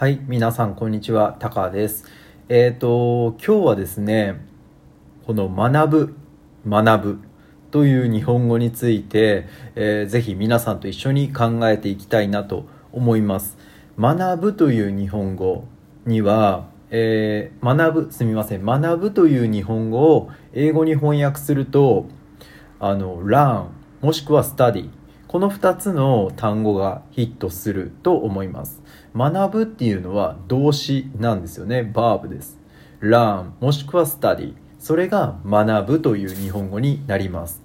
はい、皆さんこんにちは、タカです。えっ、と、今日はですね、この学ぶ、学ぶという日本語について、えーぜひ皆さんと一緒に考えていきたいなと思います。学ぶという日本語には、えー学ぶ、すみません、学ぶという日本語を英語に翻訳すると、あの、learn、もしくは study。この2つの単語がヒットすると思います。学ぶっていうのは動詞なんですよね。バーブです。learn もしくは study。それが学ぶという日本語になります。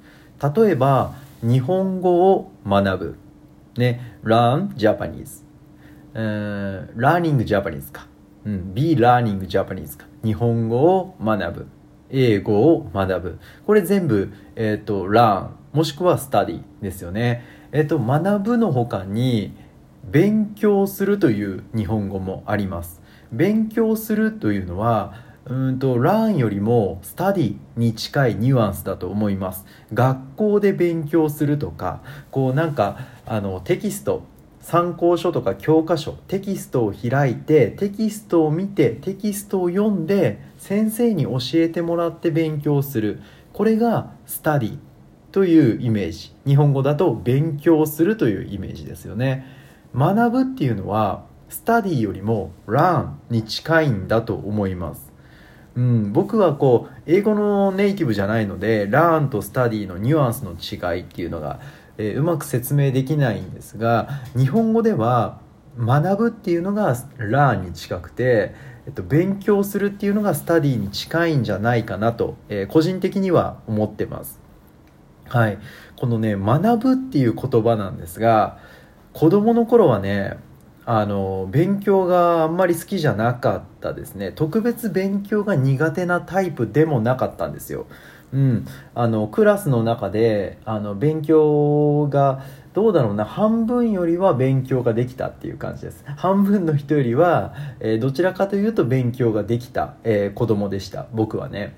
例えば、日本語を学ぶ。ね、learn Japanese。えー learning Japanese か。うん、be learning Japanese か。日本語を学ぶ。英語を学ぶ。これ全部、えっ、と、learn、もしくは study ですよね。えっ、と、学ぶの他に、勉強するという日本語もあります。勉強するというのは、うんと、learn よりも study に近いニュアンスだと思います。学校で勉強するとか、こうなんか、あの、テキスト、参考書とか教科書テキストを開いてテキストを見てテキストを読んで先生に教えてもらって勉強するこれがスタディというイメージ日本語だと勉強するというイメージですよね学ぶっていうのはスタディよりも learn に近いんだと思います。うん、僕はこう英語のネイティブじゃないので learn と study のニュアンスの違いっていうのが、えーうまく説明できないんですが日本語では学ぶっていうのが learn に近くて、えっと、勉強するっていうのが study に近いんじゃないかなと、えー個人的には思ってます。はい。このね学ぶっていう言葉なんですが子供の頃はねあの勉強があんまり好きじゃなかったですね。特別勉強が苦手なタイプでもなかったんですよ。うん。あのクラスの中であの勉強がどうだろうな。半分よりは勉強ができたっていう感じです。半分の人よりは、えーどちらかというと勉強ができた、えー子供でした。僕はね。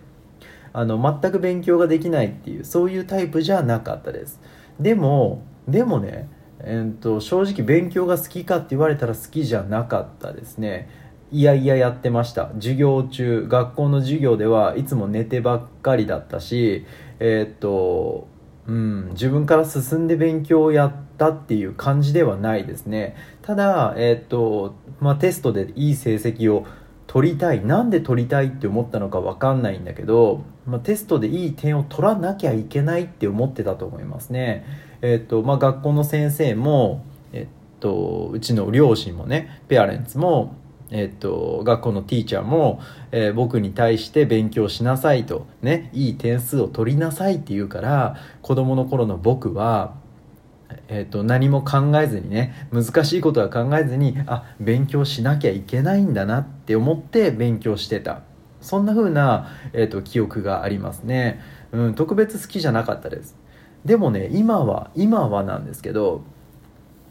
あの全く勉強ができないっていうそういうタイプじゃなかったです。でもでもね、えー、と正直勉強が好きかって言われたら好きじゃなかったですね。いやいややってました。授業中学校の授業ではいつも寝てばっかりだったしえっ、とうん、自分から進んで勉強をやったっていう感じではないですね。ただ、えっとまあ、テストでいい成績を取りたい。なんで取りたいって思ったのか分かんないんだけど、まあ、テストでいい点を取らなきゃいけないって思ってたと思いますね。えっとまあ、学校の先生も、えっと、うちの両親もねペアレンツもえっと、学校のティーチャーも、えー僕に対して勉強しなさいと、ね、いい点数を取りなさいって言うから子供の頃の僕は、えっと、何も考えずにね難しいことは考えずにあ勉強しなきゃいけないんだなって思って勉強してた。そんな風な、えっと、記憶がありますね、うん、特別好きじゃなかったです。でもね今は今はなんですけど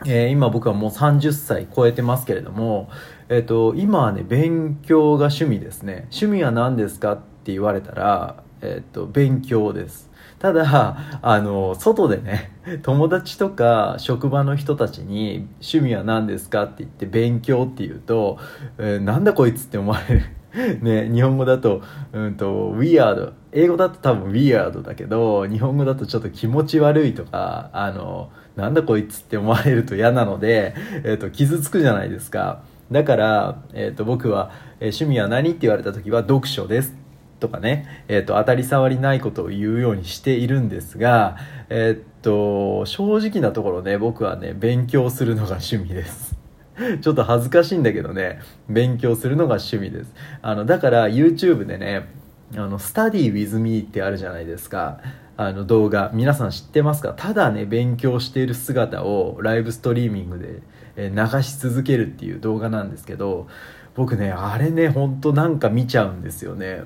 えー今僕はもう30歳超えてますけれども、えっと今はね勉強が趣味ですね趣味は何ですかって言われたら、えっと勉強ですただあの外でね友達とか職場の人たちに「趣味は何ですか?」って言って「勉強」って言うと「えーなんだこいつ」って思われる ね、日本語だと、うんと、weird。英語だと多分 weird だけど、日本語だとちょっと気持ち悪いとか、あの、なんだこいつって思われると嫌なので、えっ、と、傷つくじゃないですか。だから、えっ、と、僕は、えー趣味は何って言われた時は読書です。とかね、えっ、と、当たり障りないことを言うようにしているんですが、えっ、と、正直なところね、僕はね、勉強するのが趣味です。ちょっと恥ずかしいんだけどね、勉強するのが趣味です。あの、だから YouTube でね、あの、Study with me ってあるじゃないですか。あの動画。皆さん知ってますか？ただね、勉強している姿をライブストリーミングで流し続けるっていう動画なんですけど、僕ね、あれね、ほんとなんか見ちゃうんですよね。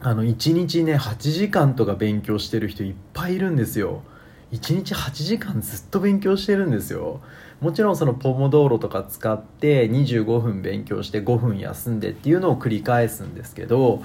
あの、1日ね、8時間とか勉強してる人いっぱいいるんですよ。1日8時間ずっと勉強してるんですよ。もちろんそのポモドーロとか使って25分勉強して5分休んでっていうのを繰り返すんですけど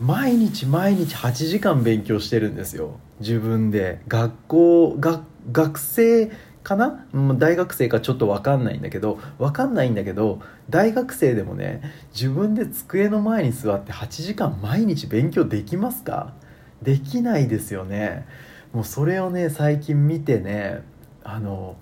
毎日毎日8時間勉強してるんですよ。自分で。学校が学生かな？大学生かちょっと分かんないんだけど分かんないんだけど大学生でもね自分で机の前に座って8時間毎日勉強できますか？できないですよね。もうそれをね最近見てねあの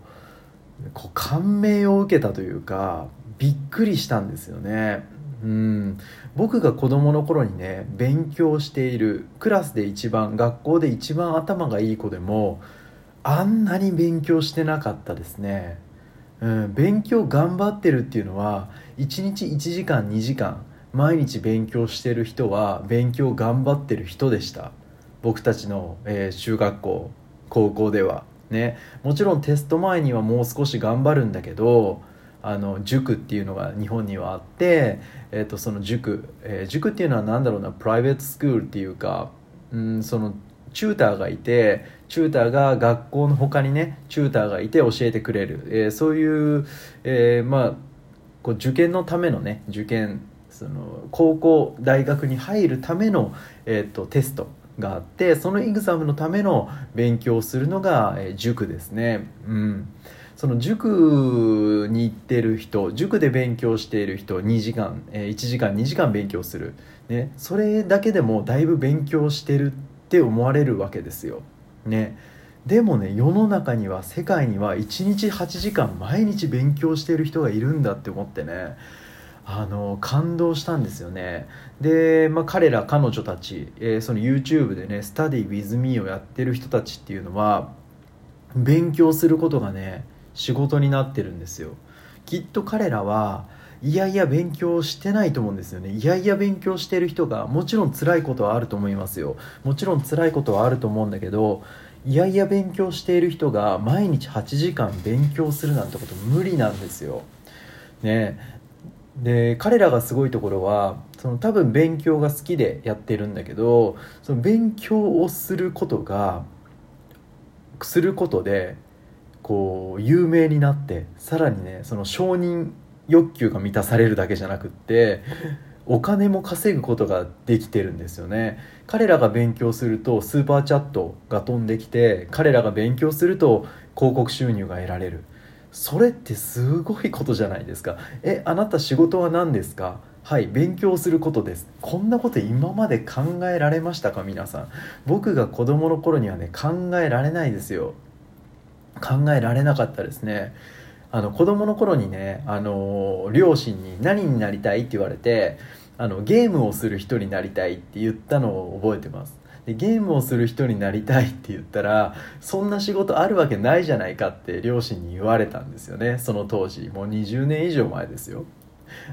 こう感銘を受けたというかびっくりしたんですよね。うん。僕が子供の頃にね勉強しているクラスで一番学校で一番頭がいい子でもあんなに勉強してなかったですね、うん、勉強頑張ってるっていうのは1日1時間2時間毎日勉強してる人は勉強頑張ってる人でした。僕たちの、えー、中学校高校ではね。もちろんテスト前にはもう少し頑張るんだけどあの塾っていうのが日本にはあって、えー、とその塾、えー、塾っていうのは何だろうなプライベートスクールっていうか、うん、そのチューターがいてチューターが学校の他にねチューターがいて教えてくれる、えー、そういう、えー、まあこう受験のためのね受験その高校大学に入るための、えーと、テスト。があってそのエグザムのための勉強をするのが、え、塾ですね。うん。その塾に行ってる人塾で勉強している人2時間、え、1時間2時間勉強する、ね、それだけでもだいぶ勉強してるって思われるわけですよ。ね、でもね世の中には世界には1日8時間毎日勉強している人がいるんだって思ってね。あの感動したんですよね。で、まあ、彼ら彼女たち、えー、その YouTube でね「Study with me」をやってる人たちっていうのは勉強することがね仕事になってるんですよ。きっと彼らはいやいや勉強してないと思うんですよね。いやいや勉強してる人がもちろん辛いことはあると思いますよ。もちろん辛いことはあると思うんだけどいやいや勉強している人が毎日8時間勉強するなんてこと無理なんですよ。ね。で彼らがすごいところはその多分勉強が好きでやってるんだけどその勉強をすることがすることでこう有名になってさらにねその承認欲求が満たされるだけじゃなくってお金も稼ぐことができてるんですよね。彼らが勉強するとスーパーチャットが飛んできて彼らが勉強すると広告収入が得られる。それってすごいことじゃないですか。えあなた仕事は何ですか？はい勉強することです。こんなこと今まで考えられましたか？皆さん。僕が子供の頃にはね考えられないですよ。考えられなかったですね。あの子供の頃にねあの両親に何になりたいって言われてあのゲームをする人になりたいって言ったのを覚えてます。でゲームをする人になりたいって言ったらそんな仕事あるわけないじゃないかって両親に言われたんですよね。その当時。もう20年以上前ですよ。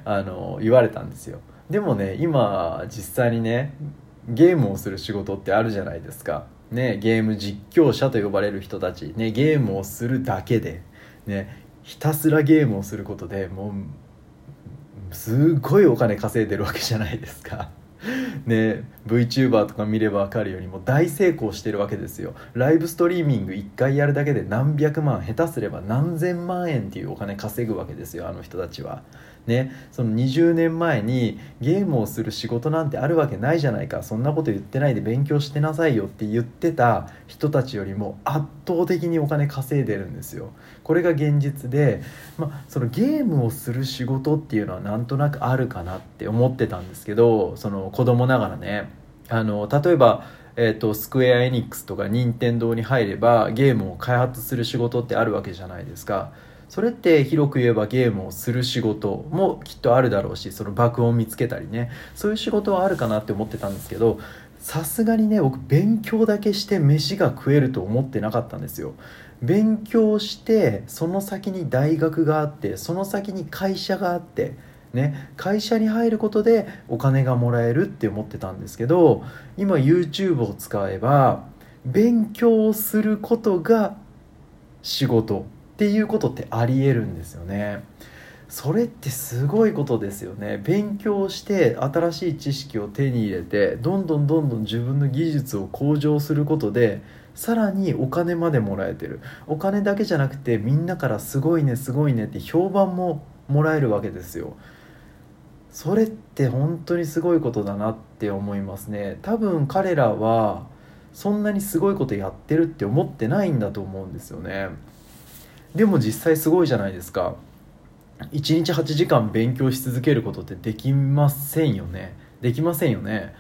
あの言われたんですよ。でもね今実際にねゲームをする仕事ってあるじゃないですか。ねゲーム実況者と呼ばれる人たち。ねゲームをするだけで。ねひたすらゲームをすることでもうすっごいお金稼いでるわけじゃないですか。ね VTuber とか見れば分かるようにもう大成功してるわけですよ。ライブストリーミング1回やるだけで何百万下手すれば何千万円っていうお金稼ぐわけですよあの人たちは。ねその20年前にゲームをする仕事なんてあるわけないじゃないか。そんなこと言ってないで勉強してなさいよって言ってた人たちよりも圧倒的にお金稼いでるんですよ。これが現実で、まあ、そのゲームをする仕事っていうのはなんとなくあるかなって思ってたんですけどその子供ながらね。あの例えばえーと、スクエア・エニックスとか任天堂に入ればゲームを開発する仕事ってあるわけじゃないですか。それって広く言えばゲームをする仕事もきっとあるだろうしその爆音見つけたりね。そういう仕事はあるかなって思ってたんですけどさすがにね僕勉強だけして飯が食えると思ってなかったんですよ。勉強してその先に大学があってその先に会社があってね、会社に入ることでお金がもらえるって思ってたんですけど今 YouTube を使えば勉強をすることが仕事。っていうことってありえるんですよね。それってすごいことですよね。勉強して新しい知識を手に入れてどんどんどんどん自分の技術を向上することでさらにお金までもらえてる。お金だけじゃなくてみんなからすごいねすごいねって評判ももらえるわけですよ。それって本当にすごいことだなって思いますね。多分彼らはそんなにすごいことやってるって思ってないんだと思うんですよね。でも実際すごいじゃないですか。1日8時間勉強し続けることってできませんよね。できませんよね。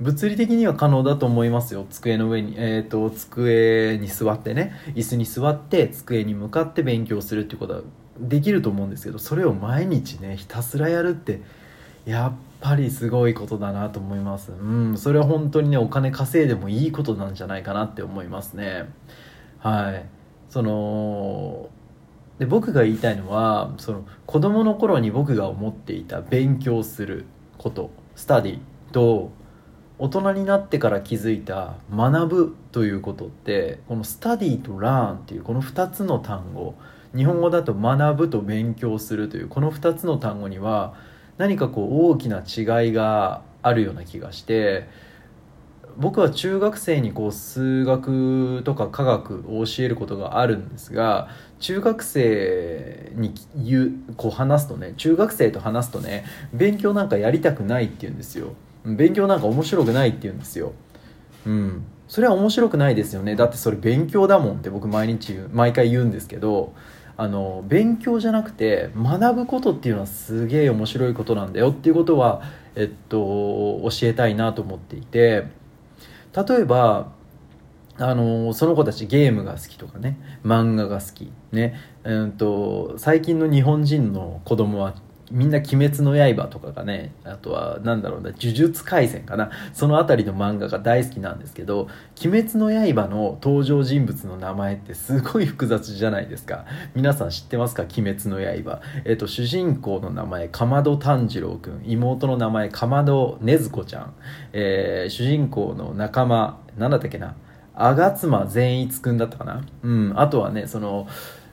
物理的には可能だと思いますよ。机の上に、えーと、机に座ってね。椅子に座って机に向かって勉強するっていうことはできると思うんですけどそれを毎日ねひたすらやるってやっぱりすごいことだなと思います。うん。それは本当にねお金稼いでもいいことなんじゃないかなって思いますね。はい。そので僕が言いたいのはその子供の頃に僕が思っていた勉強することスタディと大人になってから気づいた学ぶということってこのスタディとラーンっていうこの2つの単語日本語だと学ぶと勉強するというこの2つの単語には何かこう大きな違いがあるような気がして僕は中学生にこう数学とか科学を教えることがあるんですが中学生に言うこう話すとね中学生と話すとね勉強なんかやりたくないって言うんですよ。勉強なんか面白くないって言うんですよ。うん。それは面白くないですよね。だってそれ勉強だもんって僕毎日毎回言うんですけどあの勉強じゃなくて学ぶことっていうのはすげえ面白いことなんだよっていうことは、えっと、教えたいなと思っていて例えばあのその子たちゲームが好きとかね漫画が好きね、うんと最近の日本人の子供はみんな「鬼滅の刃」とかがねあとはなんだろうな「呪術廻戦」かな。その辺りの漫画が大好きなんですけど「鬼滅の刃」の登場人物の名前ってすごい複雑じゃないですか。皆さん知ってますか「鬼滅の刃」えっと主人公の名前かまど炭治郎くん。妹の名前かまどねずこちゃん、えー、主人公の仲間なんだったっけな？吾妻善逸くんだったかな？うん。あとはねその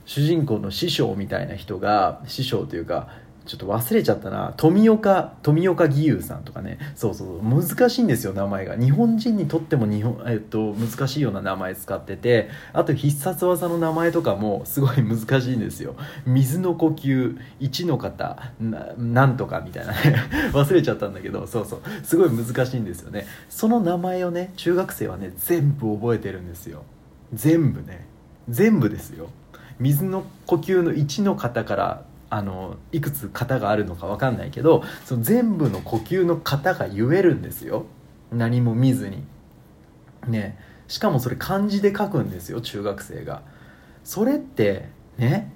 主人公の師匠みたいな人が師匠というかちょっと忘れちゃったな。富岡富岡義勇さんとかね。そうそう難しいんですよ名前が。日本人にとっても日本、えっと、難しいような名前使ってて。あと必殺技の名前とかもすごい難しいんですよ。水の呼吸一の方なんとかみたいなね。忘れちゃったんだけど。そうそう。すごい難しいんですよね。その名前をね中学生はね全部覚えてるんですよ。全部ね。全部ですよ。水の呼吸の1の方からあのいくつ型があるのか分かんないけどその全部の呼吸の型が言えるんですよ。何も見ずに。ね。しかもそれ漢字で書くんですよ中学生が。それってね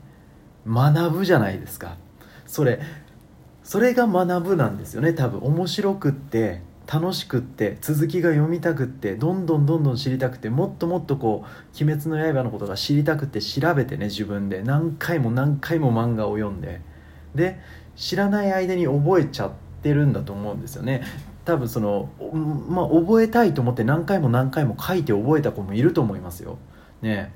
学ぶじゃないですか。それそれが学ぶなんですよね多分。面白くって楽しくって続きが読みたくってどんどんどんどん知りたくてもっともっとこう「鬼滅の刃」のことが知りたくて調べてね自分で。何回も何回も漫画を読んで。で知らない間に覚えちゃってるんだと思うんですよね。多分そのまあ覚えたいと思って何回も何回も書いて覚えた子もいると思いますよ。ね。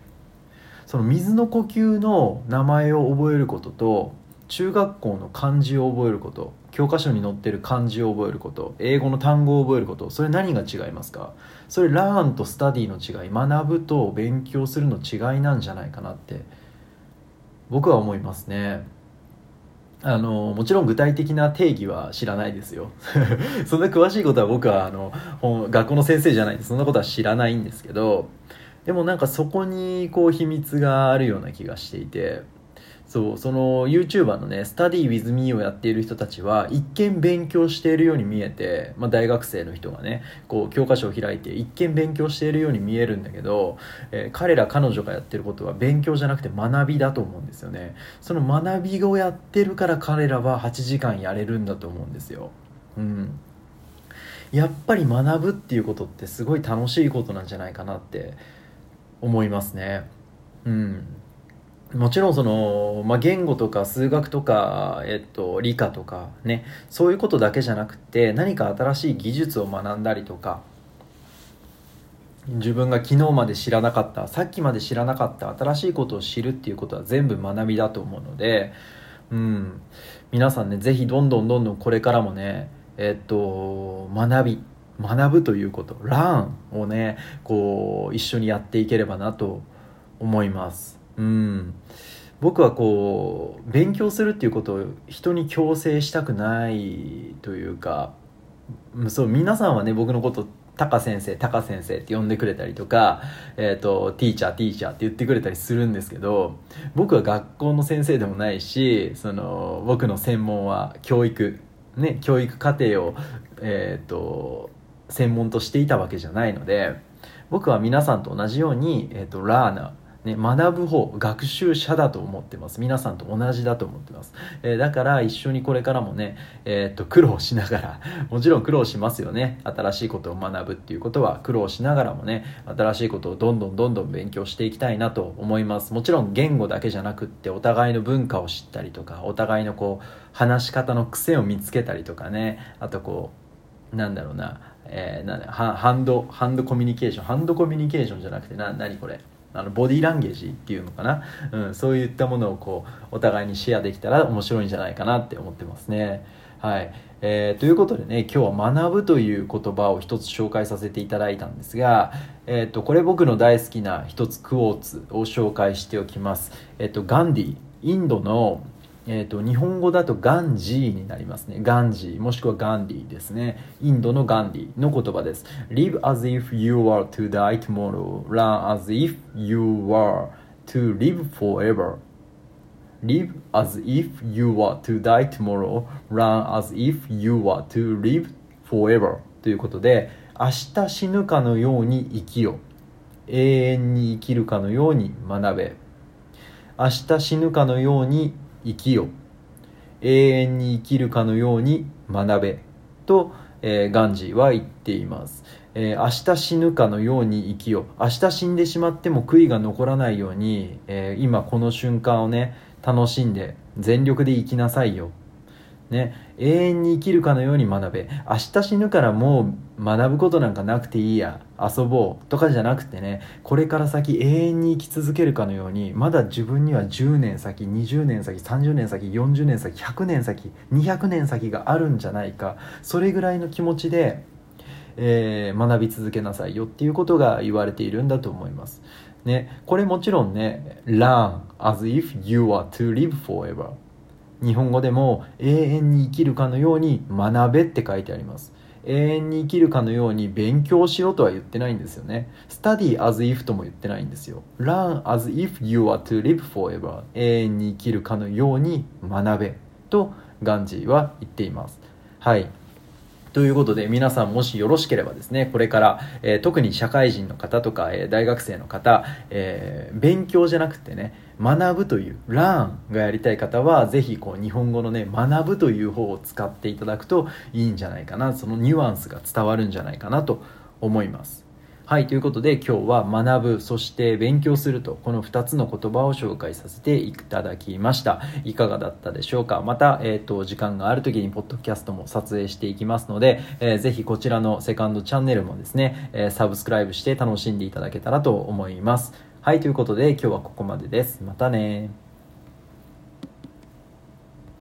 その水の呼吸の名前を覚えることと中学校の漢字を覚えること。教科書に載ってる漢字を覚えること英語の単語を覚えることそれ何が違いますか？それラーンとスタディの違い学ぶと勉強するの違いなんじゃないかなって僕は思いますね。あのもちろん具体的な定義は知らないですよ。そんな詳しいことは僕はあの学校の先生じゃないんでそんなことは知らないんですけどでもなんかそこにこう秘密があるような気がしていてそうその YouTuber のね「スタディ with me をやっている人たちは一見勉強しているように見えて、まあ、大学生の人がねこう教科書を開いて一見勉強しているように見えるんだけど、えー、彼ら彼女がやってることは勉強じゃなくて学びだと思うんですよね。その学びをやってるから彼らは8時間やれるんだと思うんですよ。うん。やっぱり学ぶっていうことってすごい楽しいことなんじゃないかなって思いますね。うん。もちろんその、まあ、言語とか数学とか、えっと、理科とかねそういうことだけじゃなくて何か新しい技術を学んだりとか自分が昨日まで知らなかったさっきまで知らなかった新しいことを知るっていうことは全部学びだと思うので、うん、皆さんね是非どんどんどんどんこれからもねえっと学び学ぶということランをねこう一緒にやっていければなと思います。うん。僕はこう勉強するっていうことを人に強制したくないというかそう皆さんはね僕のことタカ先生、タカ先生って呼んでくれたりとか、え、ー、と、ティーチャー、ティーチャーって言ってくれたりするんですけど、僕は学校の先生でもないし、その、僕の専門は教育、ね、教育課程を、えっ、ー、と、専門としていたわけじゃないので、僕は皆さんと同じように、えっ、ー、と、ラーナー、ね、学ぶ方学習者だと思ってます。皆さんと同じだと思ってます、えー、だから一緒にこれからもね、えー、っと苦労しながら もちろん苦労しますよね。新しいことを学ぶっていうことは苦労しながらもね新しいことをどんどんどんどん勉強していきたいなと思います。もちろん言語だけじゃなくってお互いの文化を知ったりとかお互いのこう話し方の癖を見つけたりとかね。あとこうなんだろうなえー、なハンドハンドコミュニケーション。ハンドコミュニケーションじゃなくてな何これ？あのボディーランゲージっていうのかな、うん、そういったものをこうお互いにシェアできたら面白いんじゃないかなって思ってますね。はい、えー、ということでね今日は「学ぶ」という言葉を一つ紹介させていただいたんですが、えーと、これ僕の大好きな一つクォーツを紹介しておきます。えーとガンディインドのえーと、日本語だとガンジーになりますね。ガンジー、もしくはガンディですね。インドのガンディの言葉です。Live as if you are to die tomorrow. Run as if you are to live forever. Live as if you are to die tomorrow. Run as if you are to live forever. ということで、明日死ぬかのように生きよ。永遠に生きるかのように学べ。明日死ぬかのように生きよ永遠に生きるかのように学べ。と、えー、ガンジーは言っています、えー、明日死ぬかのように生きよ明日死んでしまっても悔いが残らないように、えー、今この瞬間をね楽しんで全力で生きなさいよ。ね、永遠に生きるかのように学べ。明日死ぬからもう学ぶことなんかなくていいや。遊ぼうとかじゃなくてねこれから先永遠に生き続けるかのようにまだ自分には10年先20年先30年先40年先100年先200年先があるんじゃないか。それぐらいの気持ちで、えー、学び続けなさいよ。っていうことが言われているんだと思います。ね、これもちろんね Learn as if you are to live forever 日本語でも永遠に生きるかのように学べって書いてあります。永遠に生きるかのように勉強しろとは言ってないんですよね。Study as if とも言ってないんですよ。Learn as if you are to live forever 永遠に生きるかのように学べ。とガンジーは言っています。はい。ということで皆さんもしよろしければですねこれから、えー、特に社会人の方とか、えー、大学生の方、えー、勉強じゃなくてね学ぶというランがやりたい方はぜひこう日本語のね学ぶという方を使っていただくといいんじゃないかなそのニュアンスが伝わるんじゃないかなと思います。はい、ということで今日は学ぶ、そして勉強すると、この2つの言葉を紹介させていただきました。いかがだったでしょうか？また、えっ、ー、と、時間がある時にポッドキャストも撮影していきますので、えー、ぜひこちらのセカンドチャンネルもですね、えー、サブスクライブして楽しんでいただけたらと思います。はい、ということで今日はここまでです。またね